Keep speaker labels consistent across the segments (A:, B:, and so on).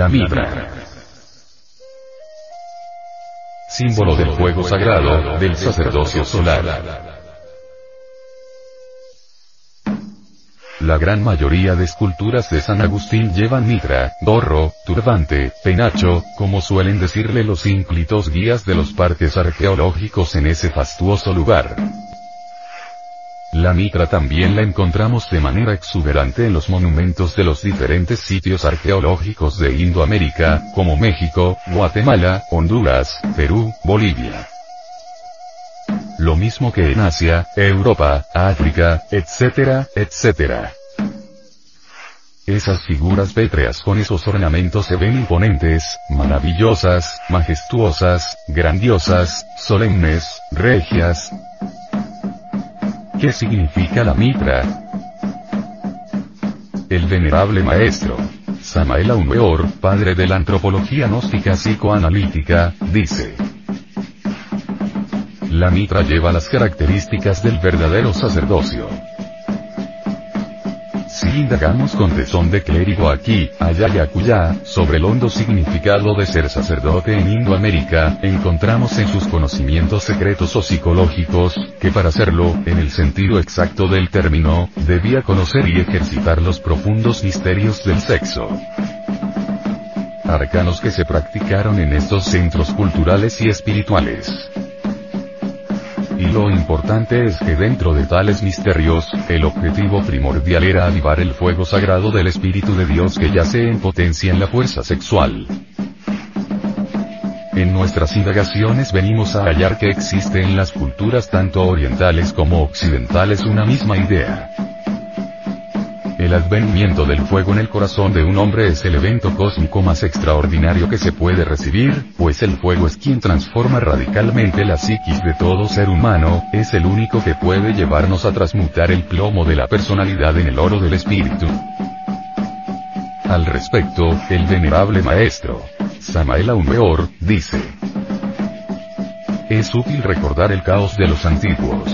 A: La mitra. Símbolo del fuego sagrado, del sacerdocio solar. La gran mayoría de esculturas de San Agustín llevan mitra, gorro, turbante, penacho, como suelen decirle los ínclitos guías de los parques arqueológicos en ese fastuoso lugar. La mitra también la encontramos de manera exuberante en los monumentos de los diferentes sitios arqueológicos de Indoamérica, como México, Guatemala, Honduras, Perú, Bolivia. Lo mismo que en Asia, Europa, África, etcétera, etcétera. Esas figuras pétreas con esos ornamentos se ven imponentes, maravillosas, majestuosas, grandiosas, solemnes, regias. ¿Qué significa la mitra? El venerable maestro, Samael Aumeor, padre de la antropología gnóstica psicoanalítica, dice. La mitra lleva las características del verdadero sacerdocio. Si indagamos con tesón de clérigo aquí, allá y acullá, sobre el hondo significado de ser sacerdote en Indoamérica, encontramos en sus conocimientos secretos o psicológicos, que para hacerlo, en el sentido exacto del término, debía conocer y ejercitar los profundos misterios del sexo arcanos que se practicaron en estos centros culturales y espirituales. Lo importante es que dentro de tales misterios, el objetivo primordial era avivar el fuego sagrado del Espíritu de Dios que yace en potencia en la fuerza sexual. En nuestras indagaciones venimos a hallar que existe en las culturas tanto orientales como occidentales una misma idea. El advenimiento del fuego en el corazón de un hombre es el evento cósmico más extraordinario que se puede recibir, pues el fuego es quien transforma radicalmente la psiquis de todo ser humano, es el único que puede llevarnos a transmutar el plomo de la personalidad en el oro del espíritu. Al respecto, el venerable maestro, Samael Aumeor, dice, es útil recordar el caos de los antiguos.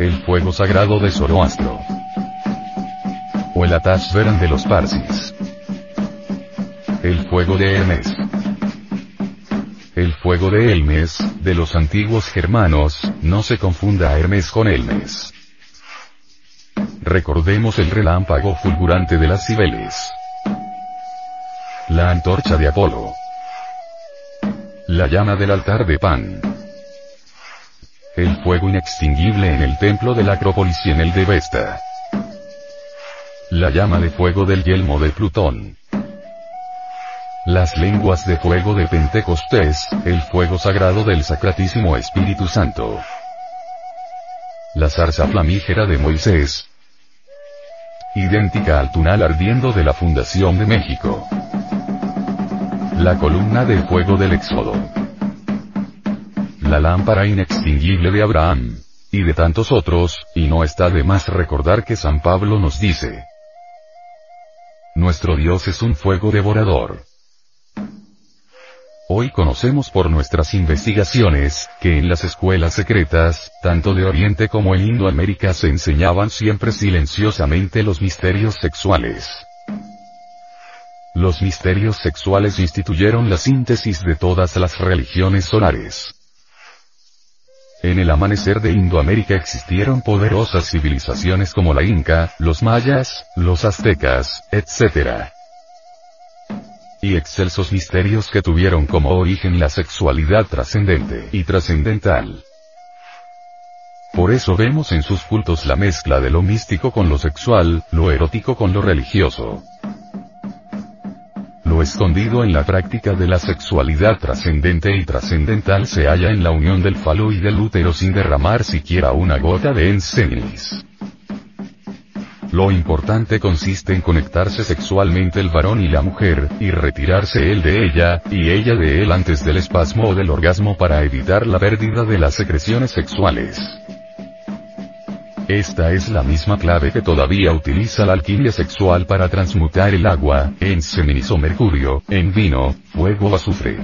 A: El fuego sagrado de Zoroastro el de los Parsis. El fuego de Hermes. El fuego de Hermes, de los antiguos germanos, no se confunda Hermes con Hermes. Recordemos el relámpago fulgurante de las Cibeles. La antorcha de Apolo. La llama del altar de Pan. El fuego inextinguible en el templo de la Acrópolis y en el de Vesta. La llama de fuego del yelmo de Plutón. Las lenguas de fuego de Pentecostés, el fuego sagrado del Sacratísimo Espíritu Santo. La zarza flamígera de Moisés. Idéntica al tunal ardiendo de la fundación de México. La columna de fuego del Éxodo. La lámpara inextinguible de Abraham. Y de tantos otros, y no está de más recordar que San Pablo nos dice, nuestro Dios es un fuego devorador. Hoy conocemos por nuestras investigaciones, que en las escuelas secretas, tanto de Oriente como en Indoamérica se enseñaban siempre silenciosamente los misterios sexuales. Los misterios sexuales instituyeron la síntesis de todas las religiones solares. En el amanecer de Indoamérica existieron poderosas civilizaciones como la Inca, los mayas, los aztecas, etc. Y excelsos misterios que tuvieron como origen la sexualidad trascendente y trascendental. Por eso vemos en sus cultos la mezcla de lo místico con lo sexual, lo erótico con lo religioso escondido en la práctica de la sexualidad trascendente y trascendental se halla en la unión del falo y del útero sin derramar siquiera una gota de ensenis. Lo importante consiste en conectarse sexualmente el varón y la mujer, y retirarse él de ella, y ella de él antes del espasmo o del orgasmo para evitar la pérdida de las secreciones sexuales. Esta es la misma clave que todavía utiliza la alquimia sexual para transmutar el agua, en semen o mercurio, en vino, fuego o azufre.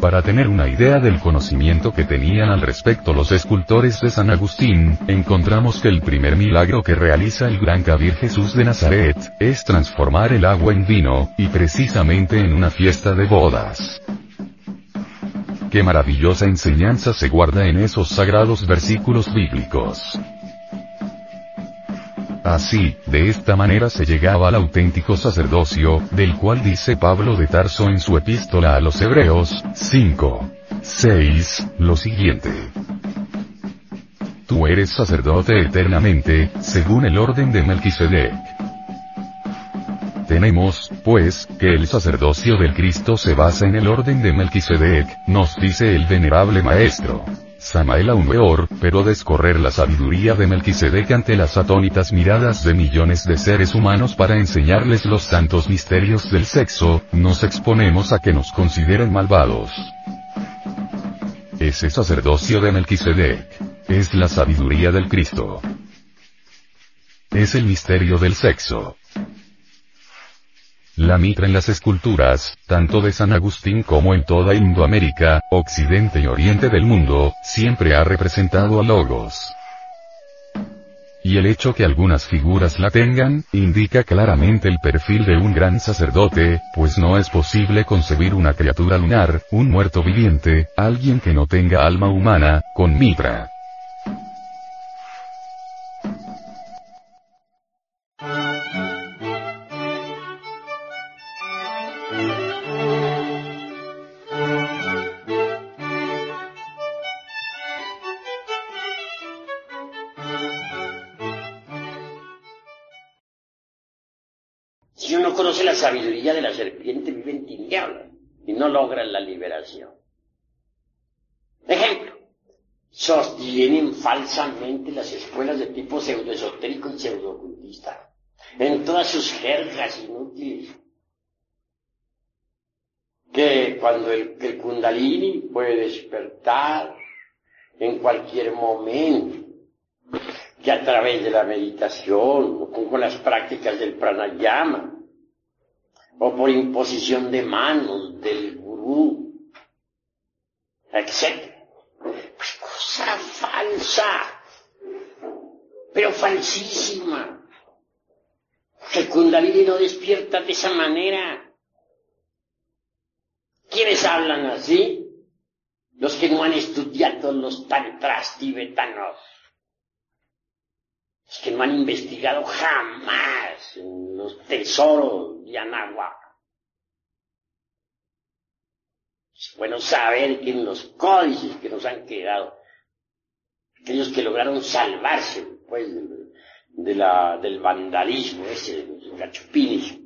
A: Para tener una idea del conocimiento que tenían al respecto los escultores de San Agustín, encontramos que el primer milagro que realiza el gran Cabir Jesús de Nazaret, es transformar el agua en vino, y precisamente en una fiesta de bodas. Qué maravillosa enseñanza se guarda en esos sagrados versículos bíblicos. Así, de esta manera se llegaba al auténtico sacerdocio, del cual dice Pablo de Tarso en su epístola a los Hebreos, 5. 6, lo siguiente. Tú eres sacerdote eternamente, según el orden de Melquisedec. Tenemos, pues, que el sacerdocio del Cristo se basa en el orden de Melquisedec, nos dice el venerable maestro. Samael aún peor, pero descorrer la sabiduría de Melquisedec ante las atónitas miradas de millones de seres humanos para enseñarles los santos misterios del sexo, nos exponemos a que nos consideren malvados. Ese sacerdocio de Melquisedec es la sabiduría del Cristo. Es el misterio del sexo. La mitra en las esculturas, tanto de San Agustín como en toda Indoamérica, Occidente y Oriente del mundo, siempre ha representado a Logos. Y el hecho que algunas figuras la tengan, indica claramente el perfil de un gran sacerdote, pues no es posible concebir una criatura lunar, un muerto viviente, alguien que no tenga alma humana, con mitra.
B: Sabiduría de la serpiente vive en tinieblas y no logra la liberación. Ejemplo, sostienen falsamente las escuelas de tipo pseudoesotérico y pseudoocultista, en todas sus jergas inútiles. Que cuando el, el kundalini puede despertar en cualquier momento, que a través de la meditación o con las prácticas del pranayama, o por imposición de manos del gurú, etc. Pues cosa falsa, pero falsísima. Que Kundalini no despierta de esa manera. ¿Quiénes hablan así? Los que no han estudiado los tantras tibetanos. Que no han investigado jamás los tesoros de Anáhuac. Es bueno saber que en los códices que nos han quedado, aquellos que lograron salvarse pues, de la, del vandalismo, ese, los gachupines,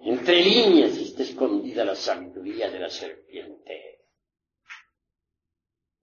B: entre líneas está escondida la sabiduría de la serpiente.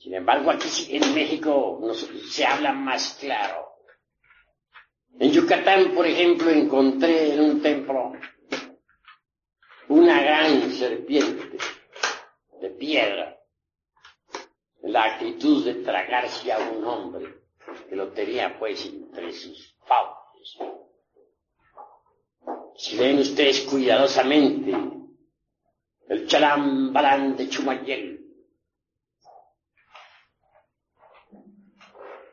B: Sin embargo, aquí en México se habla más claro. En Yucatán, por ejemplo, encontré en un templo una gran serpiente de piedra, la actitud de tragarse a un hombre que lo tenía pues entre sus fauces. Si ven ustedes cuidadosamente el chalambalán de Chumayel,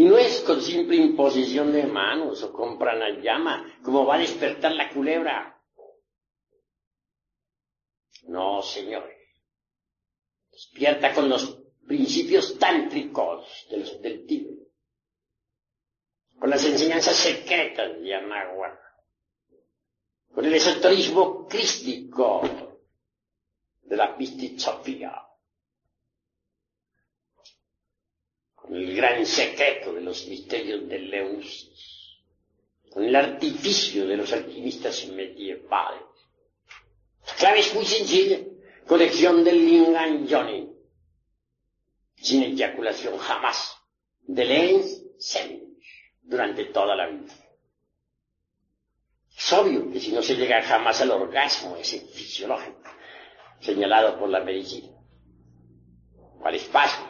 B: Y no es con simple imposición de manos o con pranayama como va a despertar la culebra. No, señores. Despierta con los principios tántricos del, del con las enseñanzas secretas de Anahuac, con el esoterismo crístico de la Pistisofía, con el gran secreto de los misterios de Leusis, con el artificio de los alquimistas medievales. La clave es muy sencilla, colección del Lingan Johnny, sin eyaculación jamás, de Lens durante toda la vida. Es obvio que si no se llega jamás al orgasmo ese fisiológico, señalado por la medicina, o al espasmo, y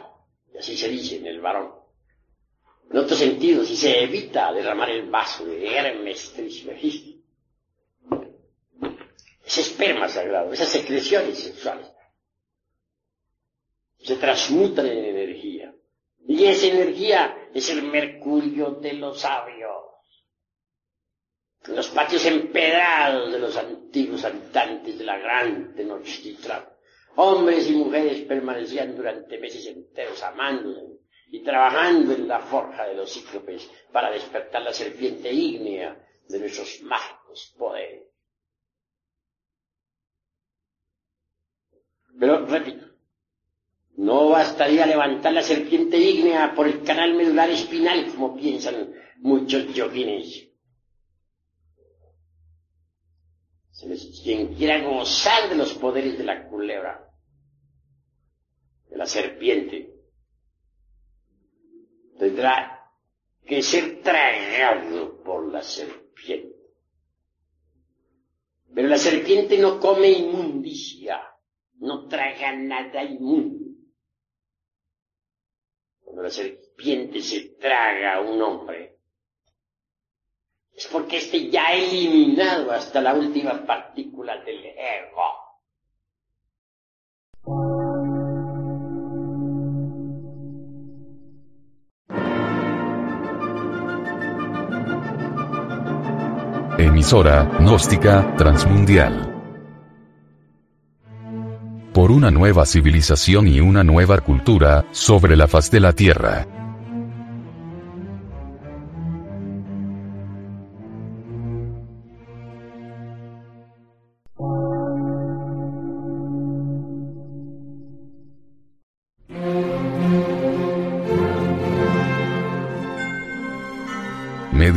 B: así se dice en el varón. En otro sentido, si se evita derramar el vaso de Hermes Trismegisto, ese esperma sagrado, esas secreciones sexuales, se transmutan en energía. Y esa energía es el mercurio de los sabios. Los patios empedrados de los antiguos habitantes de la gran Tenochtitlan, hombres y mujeres permanecían durante meses enteros amándose y trabajando en la forja de los cíclopes para despertar la serpiente ígnea de nuestros mágicos poderes. Pero, repito, no bastaría levantar la serpiente ígnea por el canal medular espinal, como piensan muchos yoguines. Quien quiera gozar de los poderes de la culebra, de la serpiente, tendrá que ser tragado por la serpiente. Pero la serpiente no come inmundicia, no traga nada inmundo. Cuando la serpiente se traga a un hombre, es porque éste ya ha eliminado hasta la última partícula del ego.
A: Emisora, gnóstica, transmundial por una nueva civilización y una nueva cultura, sobre la faz de la Tierra.